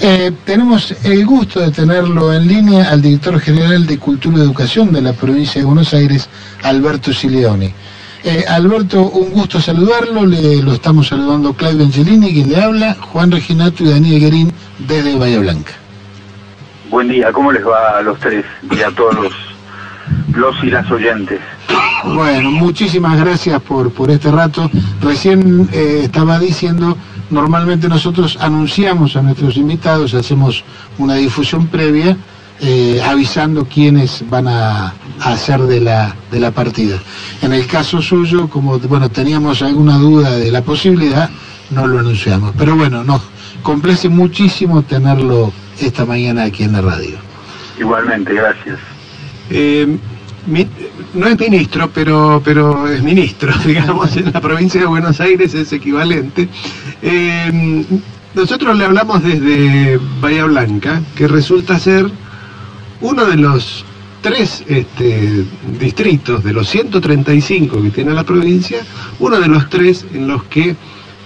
Eh, tenemos el gusto de tenerlo en línea al director general de Cultura y Educación de la provincia de Buenos Aires, Alberto Sileoni. Eh, Alberto, un gusto saludarlo, le, lo estamos saludando Claudio Angelini, quien le habla, Juan Reginato y Daniel Guerín desde Bahía Blanca. Buen día, ¿cómo les va a los tres y a todos los, los y las oyentes? Bueno, muchísimas gracias por, por este rato. Recién eh, estaba diciendo, normalmente nosotros anunciamos a nuestros invitados, hacemos una difusión previa, eh, avisando quiénes van a, a hacer de la, de la partida. En el caso suyo, como bueno, teníamos alguna duda de la posibilidad, no lo anunciamos. Pero bueno, nos complace muchísimo tenerlo esta mañana aquí en la radio. Igualmente, gracias. Eh, no es ministro, pero, pero es ministro, digamos, en la provincia de Buenos Aires es equivalente. Eh, nosotros le hablamos desde Bahía Blanca, que resulta ser uno de los tres este, distritos, de los 135 que tiene la provincia, uno de los tres en los que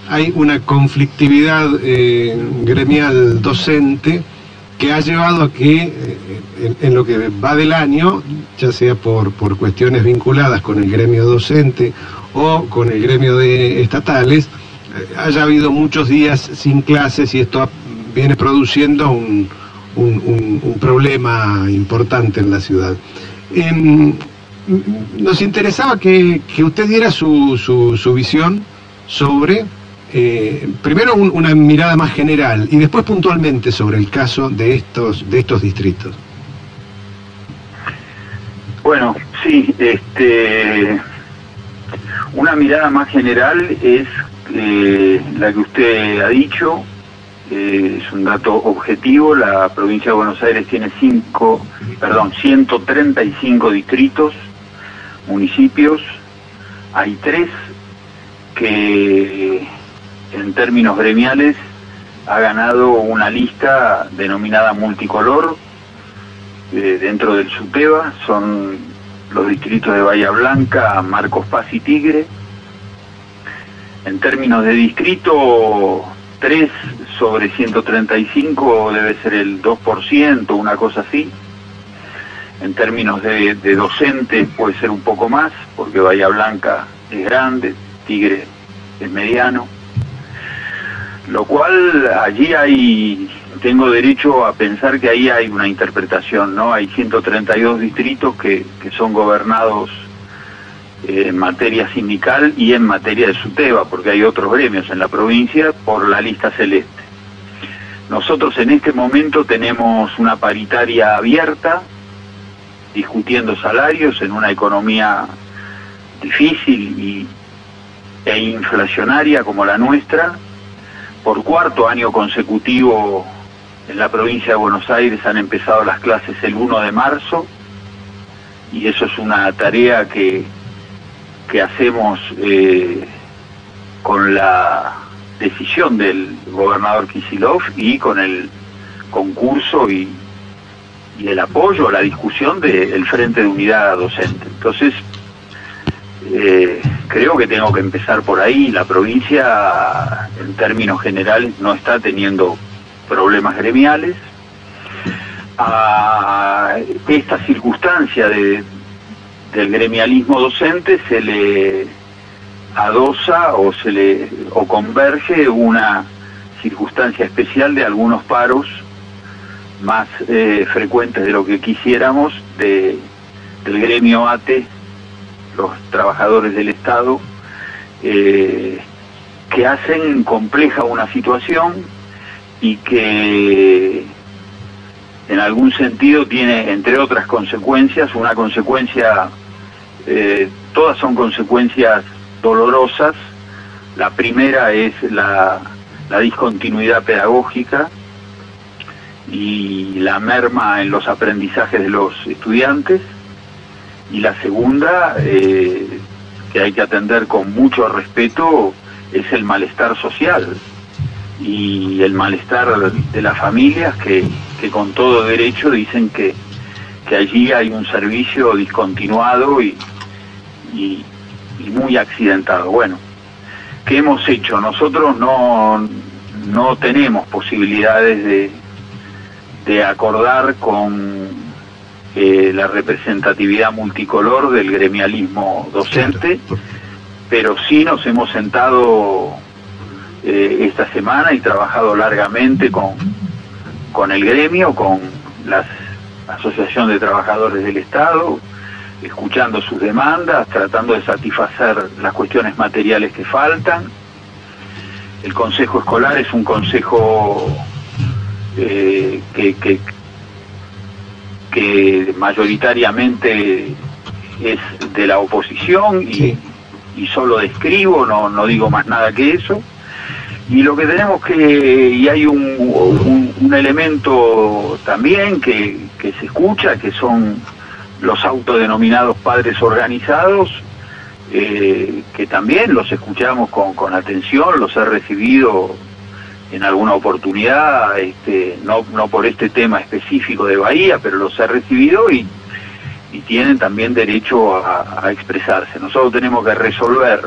hay una conflictividad eh, gremial docente que ha llevado a que eh, en, lo que va del año, ya sea por, por cuestiones vinculadas con el gremio docente o con el gremio de estatales, eh, haya habido muchos días sin clases y esto viene produciendo un, un- problema importante en la ciudad. Em, nos interesaba que, que usted diera su- su visión sobre, eh, primero un- una mirada más general y después puntualmente sobre el caso de estos, de estos distritos. Bueno, sí, este, una mirada más general es eh, la que usted ha dicho, eh, es un dato objetivo, la provincia de Buenos Aires tiene cinco, perdón, 135 distritos, municipios, hay tres que en términos gremiales ha ganado una lista denominada multicolor, eh, dentro del SUTEBA son los distritos de Bahía Blanca, Marcos Paz y Tigre. En términos de distrito, 3 sobre 135 debe ser el 2%, una cosa así. En términos de, de docentes puede ser un poco más, porque Bahía Blanca es grande, Tigre es mediano. Lo cual allí hay, tengo derecho a pensar que ahí hay una interpretación, ¿no? Hay 132 distritos que, que son gobernados eh, en materia sindical y en materia de SUTEBA, porque hay otros gremios en la provincia por la lista celeste. Nosotros en este momento tenemos una paritaria abierta, discutiendo salarios en una economía difícil e inflacionaria como la nuestra, por cuarto año consecutivo en la provincia de Buenos Aires han empezado las clases el 1 de marzo y eso es una tarea que, que hacemos eh, con la decisión del gobernador Kisilov y con el concurso y, y el apoyo, la discusión del Frente de Unidad Docente. Entonces, eh, creo que tengo que empezar por ahí. La provincia, en términos generales, no está teniendo problemas gremiales. A esta circunstancia de, del gremialismo docente se le adosa o se le o converge una circunstancia especial de algunos paros más eh, frecuentes de lo que quisiéramos de, del gremio ATE los trabajadores del Estado, eh, que hacen compleja una situación y que en algún sentido tiene, entre otras consecuencias, una consecuencia, eh, todas son consecuencias dolorosas. La primera es la, la discontinuidad pedagógica y la merma en los aprendizajes de los estudiantes y la segunda, eh, que hay que atender con mucho respeto, es el malestar social y el malestar de las familias que, que con todo derecho dicen que, que allí hay un servicio discontinuado y, y, y muy accidentado. Bueno, ¿qué hemos hecho? Nosotros no, no tenemos posibilidades de, de acordar con eh, la representatividad multicolor del gremialismo docente, pero sí nos hemos sentado eh, esta semana y trabajado largamente con, con el gremio, con la Asociación de Trabajadores del Estado, escuchando sus demandas, tratando de satisfacer las cuestiones materiales que faltan. El Consejo Escolar es un consejo eh, que, que, que, mayoritariamente es de la oposición y, y solo describo, no, no digo más nada que eso. Y lo que tenemos que, y hay un, un, elemento también que, que se escucha, que son los autodenominados padres organizados, eh, que también los escuchamos con, con atención, los he recibido en alguna oportunidad, este, no, no por este tema específico de Bahía, pero los he recibido y, tienen también derecho a, expresarse. Nosotros tenemos que resolver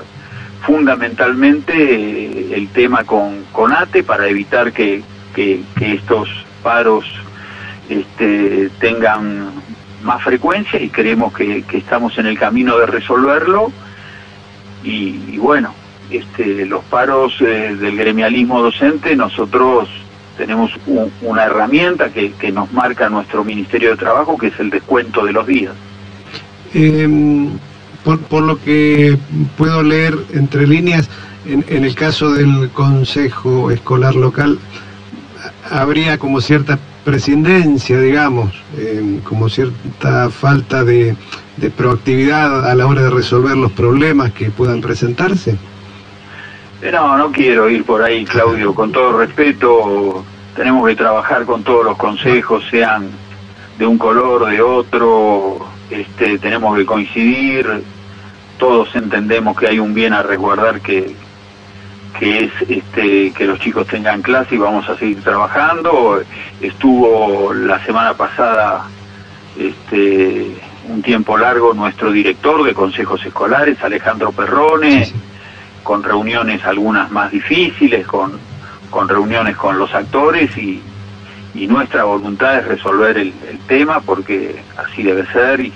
fundamentalmente eh, el tema con, con ATE para evitar que, que, estos paros este, tengan más frecuencia y creemos que, estamos en el camino de resolverlo y bueno, este, los paros eh, del gremialismo docente, nosotros tenemos un, una herramienta que, que, nos marca nuestro Ministerio de Trabajo, que es el descuento de los días. Eh, por, por, lo que puedo leer entre líneas, en, en, el caso del Consejo Escolar Local, habría como cierta prescindencia, digamos, eh, como cierta falta de proactividad a la hora de resolver los problemas que puedan presentarse. No, no quiero ir por ahí, Claudio. Con todo respeto, tenemos que trabajar con todos los consejos, sean de un color, de otro. Este, tenemos que coincidir. Todos entendemos que hay un bien a resguardar que, que es este, que los chicos tengan clase y vamos a seguir trabajando. Estuvo la semana pasada este, un tiempo largo nuestro director de consejos escolares, Alejandro Perrone. Con reuniones algunas más difíciles, con, con reuniones con los actores y, y nuestra voluntad es resolver el, el, tema porque así debe ser y,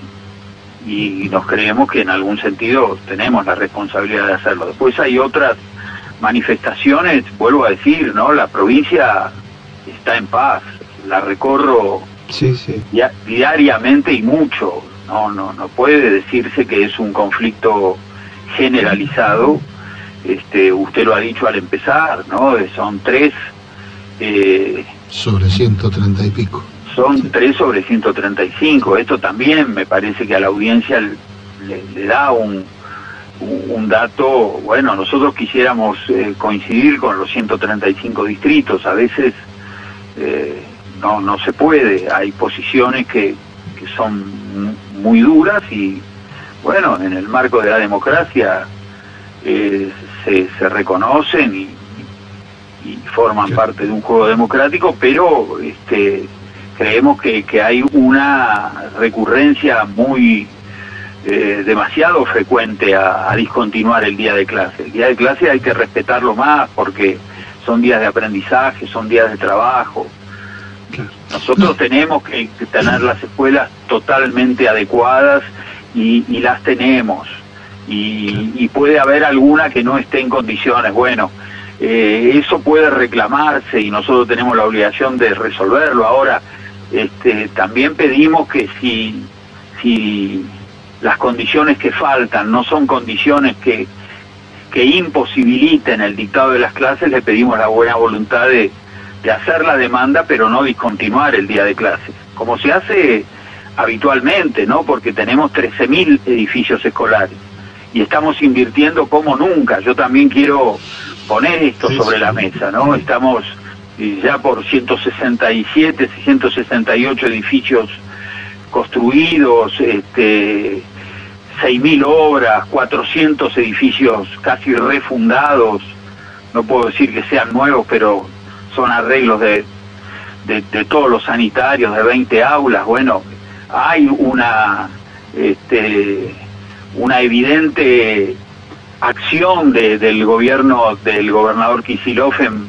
y nos creemos que en algún sentido tenemos la responsabilidad de hacerlo. Después hay otras manifestaciones, vuelvo a decir, ¿no? La provincia está en paz, la recorro sí, sí. Diariamente y mucho. No, no, no puede decirse que es un conflicto generalizado este, usted lo ha dicho al empezar, ¿no? Son tres... Eh, sobre 130 y pico. Son tres sobre 135. Esto también me parece que a la audiencia le, le da un, un, dato, bueno, nosotros quisiéramos eh, coincidir con los 135 distritos, a veces eh, no, no se puede, hay posiciones que, que son muy duras y, bueno, en el marco de la democracia eh, se, se, reconocen y, y forman sí. parte de un juego democrático, pero este, creemos que, que hay una recurrencia muy eh, demasiado frecuente a, a, discontinuar el día de clase. El día de clase hay que respetarlo más porque son días de aprendizaje, son días de trabajo. Nosotros tenemos que, que tener las escuelas totalmente adecuadas y, y las tenemos y, y, puede haber alguna que no esté en condiciones. Bueno, eh, eso puede reclamarse y nosotros tenemos la obligación de resolverlo. Ahora, este, también pedimos que si, si las condiciones que faltan no son condiciones que, que imposibiliten el dictado de las clases, le pedimos la buena voluntad de, de hacer la demanda, pero no discontinuar el día de clases, como se hace habitualmente, ¿no? Porque tenemos 13.000 edificios escolares y estamos invirtiendo como nunca. Yo también quiero poner esto sí, sobre sí. la mesa, ¿no? Estamos ya por 167, 168 edificios construidos, este, 6.000 obras, 400 edificios casi refundados, no puedo decir que sean nuevos, pero son arreglos de, de, de todos los sanitarios, de 20 aulas, bueno, hay una... Este, una evidente acción de, del gobierno del gobernador Kisilov en,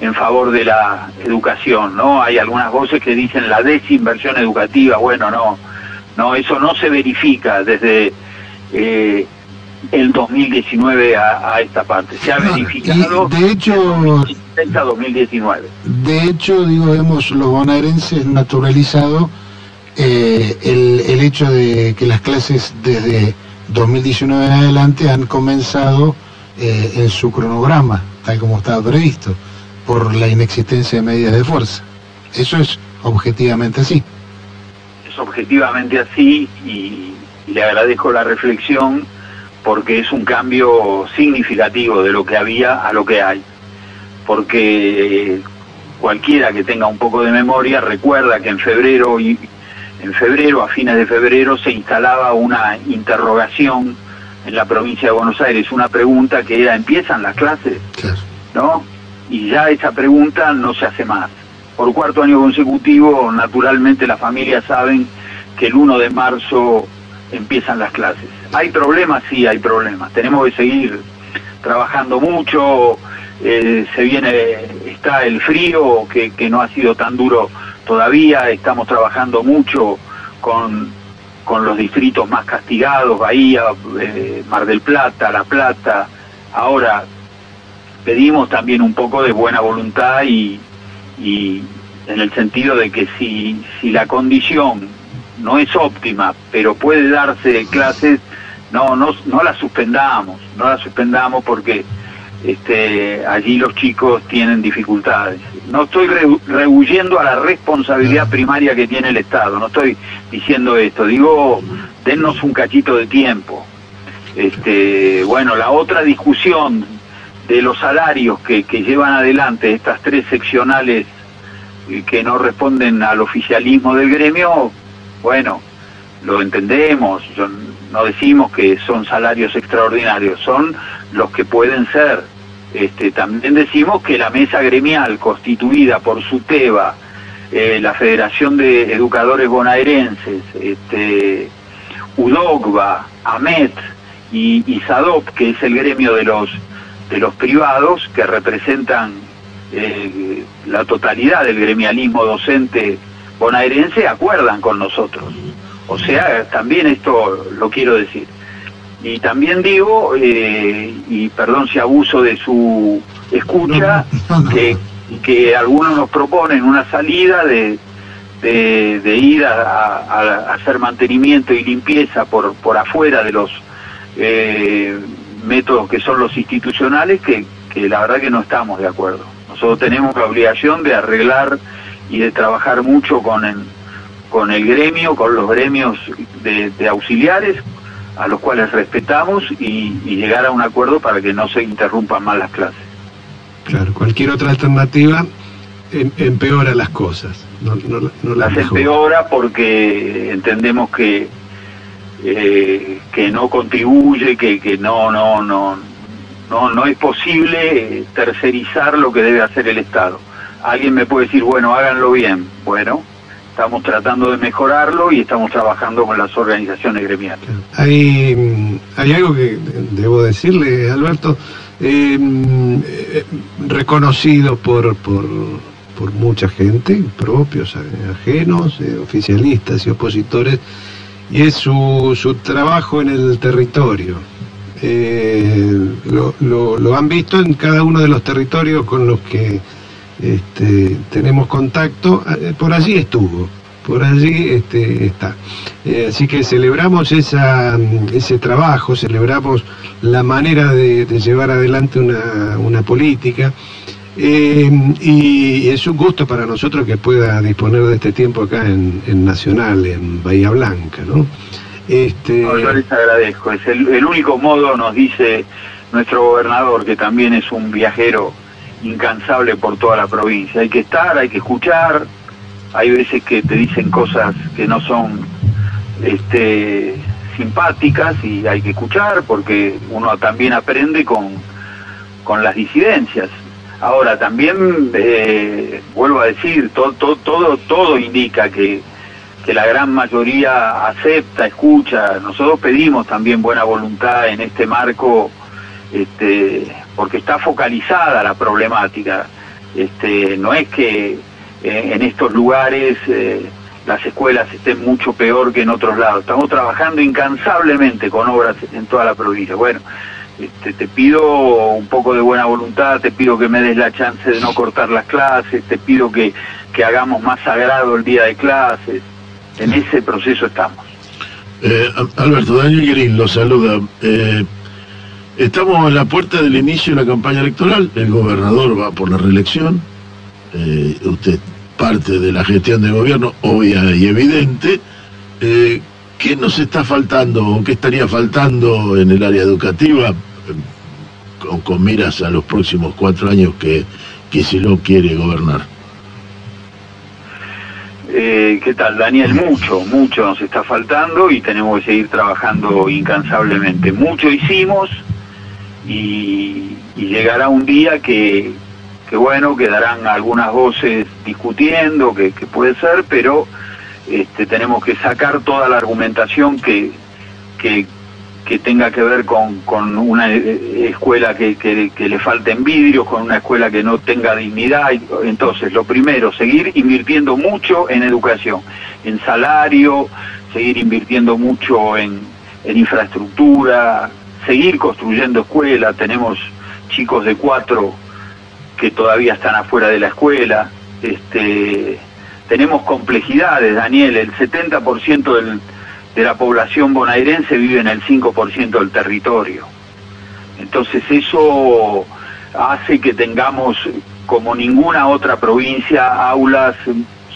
en favor de la educación, ¿no? Hay algunas voces que dicen la desinversión educativa, bueno, no, no, eso no se verifica desde eh, el 2019 a, esta parte, se ha verificado de hecho 2019. De hecho, digo, hemos los bonaerenses naturalizado eh, el, el hecho de que las clases desde 2019 en adelante han comenzado eh, en su cronograma, tal como estaba previsto por la inexistencia de medidas de fuerza. Eso es objetivamente así. Es objetivamente así y, le agradezco la reflexión porque es un cambio significativo de lo que había a lo que hay. Porque cualquiera que tenga un poco de memoria recuerda que en febrero y en febrero, a fines de febrero, se instalaba una interrogación en la provincia de Buenos Aires, una pregunta que era ¿empiezan las clases? ¿No? y ya esa pregunta no se hace más. Por cuarto año consecutivo, naturalmente las familias saben que el 1 de marzo empiezan las clases. ¿Hay problemas? Sí, hay problemas. Tenemos que seguir trabajando mucho, eh, se viene, está el frío que, que, no ha sido tan duro todavía, estamos trabajando mucho con, con los distritos más castigados, Bahía, eh, Mar del Plata, La Plata, ahora pedimos también un poco de buena voluntad y, en el sentido de que si, si la condición no es óptima, pero puede darse clases, no, no, no la suspendamos, no la suspendamos porque este, allí los chicos tienen dificultades. No estoy rehuyendo a la responsabilidad primaria que tiene el Estado, no estoy diciendo esto, digo, dennos un cachito de tiempo. Este, bueno, la otra discusión de los salarios que, llevan adelante estas tres seccionales eh, que no responden al oficialismo del gremio, bueno, lo entendemos, no decimos que son salarios extraordinarios, son los que pueden ser. Este, también decimos que la mesa gremial constituida por SUTEBA, eh, la Federación de Educadores Bonaerenses, este, UDOGBA, AMET y, SADOP, que es el gremio de los de los privados que representan eh, la totalidad del gremialismo docente bonaerense acuerdan con nosotros. O sea, también esto lo quiero decir. Y también digo, eh, y perdón si abuso de su escucha, que, que algunos nos proponen una salida de, de, ir a, hacer mantenimiento y limpieza por, por afuera de los eh, métodos que son los institucionales que, la verdad que no estamos de acuerdo. Nosotros tenemos la obligación de arreglar y de trabajar mucho con el, con el gremio, con los gremios de, auxiliares, a los cuales respetamos y, llegar a un acuerdo para que no se interrumpan más las clases. Claro, cualquier otra alternativa em, empeora las cosas. No, las empeora porque entendemos que eh, que no contribuye, que, que no, no, no, no, no es posible tercerizar lo que debe hacer el Estado. Alguien me puede decir, bueno, háganlo bien. Bueno, estamos tratando de mejorarlo y estamos trabajando con las organizaciones gremiales. Hay, hay algo que debo decirle, Alberto, eh, eh, reconocido por, por, por mucha gente, propios, ajenos, oficialistas y opositores, y es su, su trabajo en el territorio. Eh, lo, lo, han visto en cada uno de los territorios con los que este, tenemos contacto, eh, por allí estuvo, por allí este, está. Eh, así que celebramos esa, ese trabajo, celebramos la manera de, llevar adelante una, política. Eh, y es un gusto para nosotros que pueda disponer de este tiempo acá en, Nacional, en Bahía Blanca, ¿no? Este... yo les agradezco. Es el, único modo, nos dice nuestro gobernador, que también es un viajero incansable por toda la provincia. Hay que estar, hay que escuchar. Hay veces que te dicen cosas que no son este, simpáticas y hay que escuchar porque uno también aprende con, con las disidencias. Ahora, también eh, vuelvo a decir, todo, todo, todo, indica que, que la gran mayoría acepta, escucha. Nosotros pedimos también buena voluntad en este marco, este, porque está focalizada la problemática. Este, no es que eh, en estos lugares eh, las escuelas estén mucho peor que en otros lados. Estamos trabajando incansablemente con obras en toda la provincia. Bueno, este, te pido un poco de buena voluntad, te pido que me des la chance de no cortar las clases, te pido que, hagamos más sagrado el día de clases. En ese proceso estamos. Eh, Alberto, Daniel Green lo saluda. Estamos en la puerta del inicio de la campaña electoral. El gobernador va por la reelección. Eh, usted parte de la gestión de gobierno, obvia y evidente. Eh, ¿Qué nos está faltando o qué estaría faltando en el área educativa con, con miras a los próximos cuatro años que, que lo quiere gobernar? Eh, ¿Qué tal, Daniel? Mucho, mucho nos está faltando y tenemos que seguir trabajando incansablemente. Mucho hicimos y, llegará un día que, que, bueno, quedarán algunas voces discutiendo, que, que puede ser, pero este, tenemos que sacar toda la argumentación que, que, que tenga que ver con, con una eh, escuela que, que, que, le falten vidrios, con una escuela que no tenga dignidad. Entonces, lo primero, seguir invirtiendo mucho en educación, en salario, seguir invirtiendo mucho en, en infraestructura, seguir construyendo escuelas. Tenemos chicos de cuatro que todavía están afuera de la escuela. Este, tenemos complejidades, Daniel, el 70% del de la población bonaerense vive en el 5% del territorio. Entonces eso hace que tengamos, como ninguna otra provincia, aulas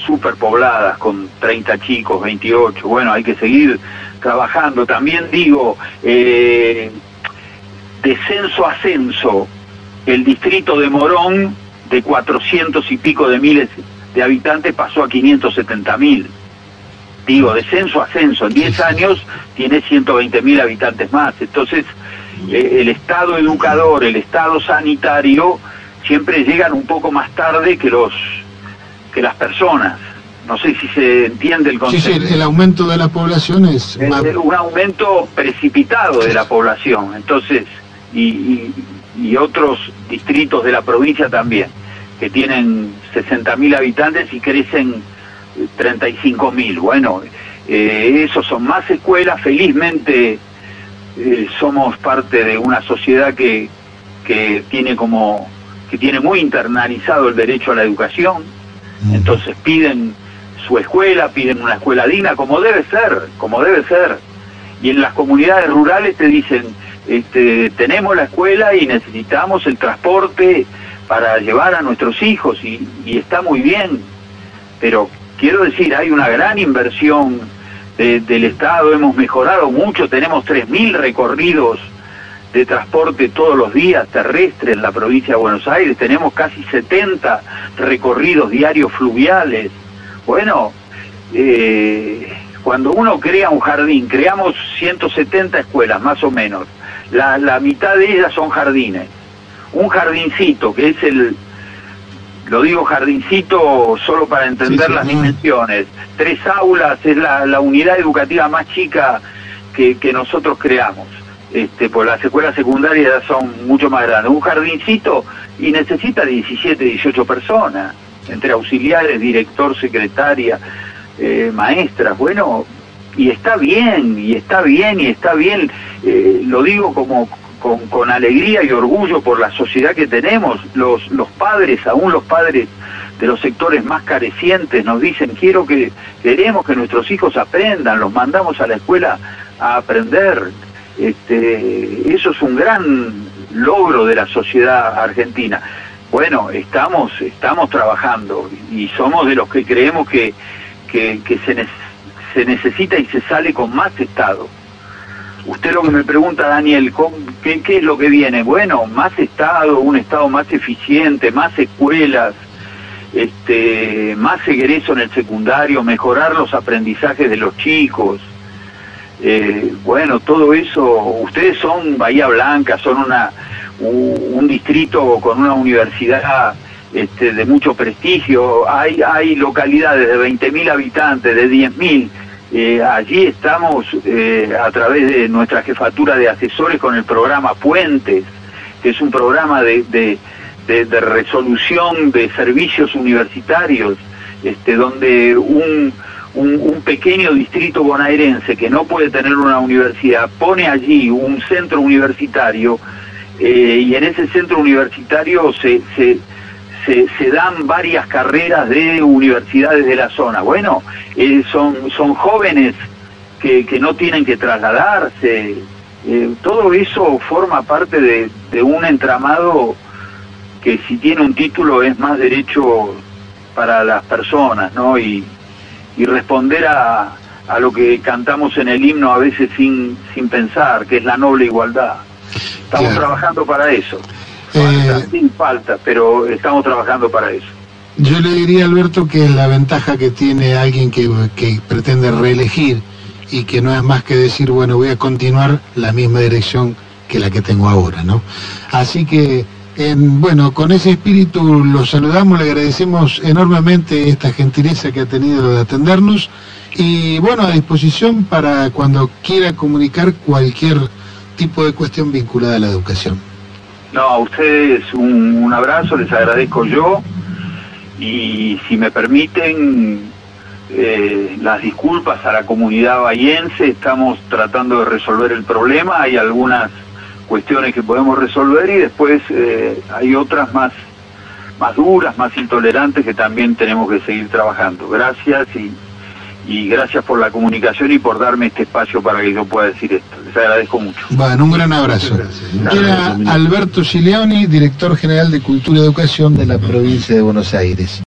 superpobladas con 30 chicos, 28. Bueno, hay que seguir trabajando. También digo, eh, descenso ascenso, el distrito de Morón, de 400 y pico de miles de habitantes, pasó a 570 mil digo, descenso, ascenso, en 10 años tiene 120 mil habitantes más. Entonces, eh, el Estado educador, el Estado sanitario, siempre llegan un poco más tarde que los que las personas. No sé si se entiende el concepto. Sí, sí, el aumento de la población es... un aumento precipitado de la población, entonces, y, y, y otros distritos de la provincia también, que tienen 60 mil habitantes y crecen 35 mil. Bueno, eh, esos son más escuelas. Felizmente eh, somos parte de una sociedad que, que tiene como que tiene muy internalizado el derecho a la educación. Entonces piden su escuela, piden una escuela digna, como debe ser, como debe ser. Y en las comunidades rurales te dicen, este, tenemos la escuela y necesitamos el transporte para llevar a nuestros hijos y, está muy bien, pero quiero decir, hay una gran inversión de, del Estado, hemos mejorado mucho, tenemos 3.000 recorridos de transporte todos los días terrestre en la provincia de Buenos Aires, tenemos casi 70 recorridos diarios fluviales. Bueno, eh, cuando uno crea un jardín, creamos 170 escuelas más o menos, la, la mitad de ellas son jardines. Un jardincito, que es el, lo digo jardincito solo para entender sí, sí, las dimensiones. Tres aulas es la, la unidad educativa más chica que, que, nosotros creamos. Este, pues las escuelas secundarias son mucho más grandes. Un jardincito y necesita 17, 18 personas, entre auxiliares, director, secretaria, eh, maestras. Bueno, y está bien, y está bien, y está bien. Eh, lo digo como con, alegría y orgullo por la sociedad que tenemos. Los, los padres, aún los padres de los sectores más carecientes, nos dicen, quiero que, queremos que nuestros hijos aprendan, los mandamos a la escuela a aprender. Este, eso es un gran logro de la sociedad argentina. Bueno, estamos, estamos trabajando y somos de los que creemos que, que, se, se necesita y se sale con más Estado Usted lo que me pregunta, Daniel, ¿qué, ¿qué, es lo que viene? Bueno, más Estado, un Estado más eficiente, más escuelas, este, más egreso en el secundario, mejorar los aprendizajes de los chicos. Eh, bueno, todo eso, ustedes son Bahía Blanca, son una, un, un distrito con una universidad este, de mucho prestigio, hay, hay localidades de 20.000 habitantes, de 10.000 eh, allí estamos eh, a través de nuestra jefatura de asesores con el programa Puentes, que es un programa de, de, resolución de servicios universitarios, este, donde un, un, pequeño distrito bonaerense que no puede tener una universidad pone allí un centro universitario eh, y en ese centro universitario se, se, se, dan varias carreras de universidades de la zona. Bueno, eh, son, son jóvenes que, que no tienen que trasladarse. Eh, todo eso forma parte de, de un entramado que si tiene un título es más derecho para las personas, ¿no? Y, y responder a, a lo que cantamos en el himno a veces sin, sin pensar, que es la noble igualdad. Estamos trabajando para eso. Eh, sin falta, pero estamos trabajando para eso. Yo le diría, Alberto, que la ventaja que tiene alguien que, que pretende reelegir y que no es más que decir, bueno, voy a continuar la misma dirección que la que tengo ahora, ¿no? Así que bueno, con ese espíritu los saludamos, le agradecemos enormemente esta gentileza que ha tenido de atendernos y bueno, a disposición para cuando quiera comunicar cualquier tipo de cuestión vinculada a la educación. No, a ustedes un, abrazo, les agradezco yo y si me permiten eh, las disculpas a la comunidad bahiense, estamos tratando de resolver el problema, hay algunas cuestiones que podemos resolver y después eh, hay otras más, más duras, más intolerantes que también tenemos que seguir trabajando. Gracias y, y gracias por la comunicación y por darme este espacio para que yo pueda decir esto. Les agradezco mucho. Bueno, un gran abrazo. Era Alberto Gileoni, director general de Cultura y Educación de la provincia de Buenos Aires.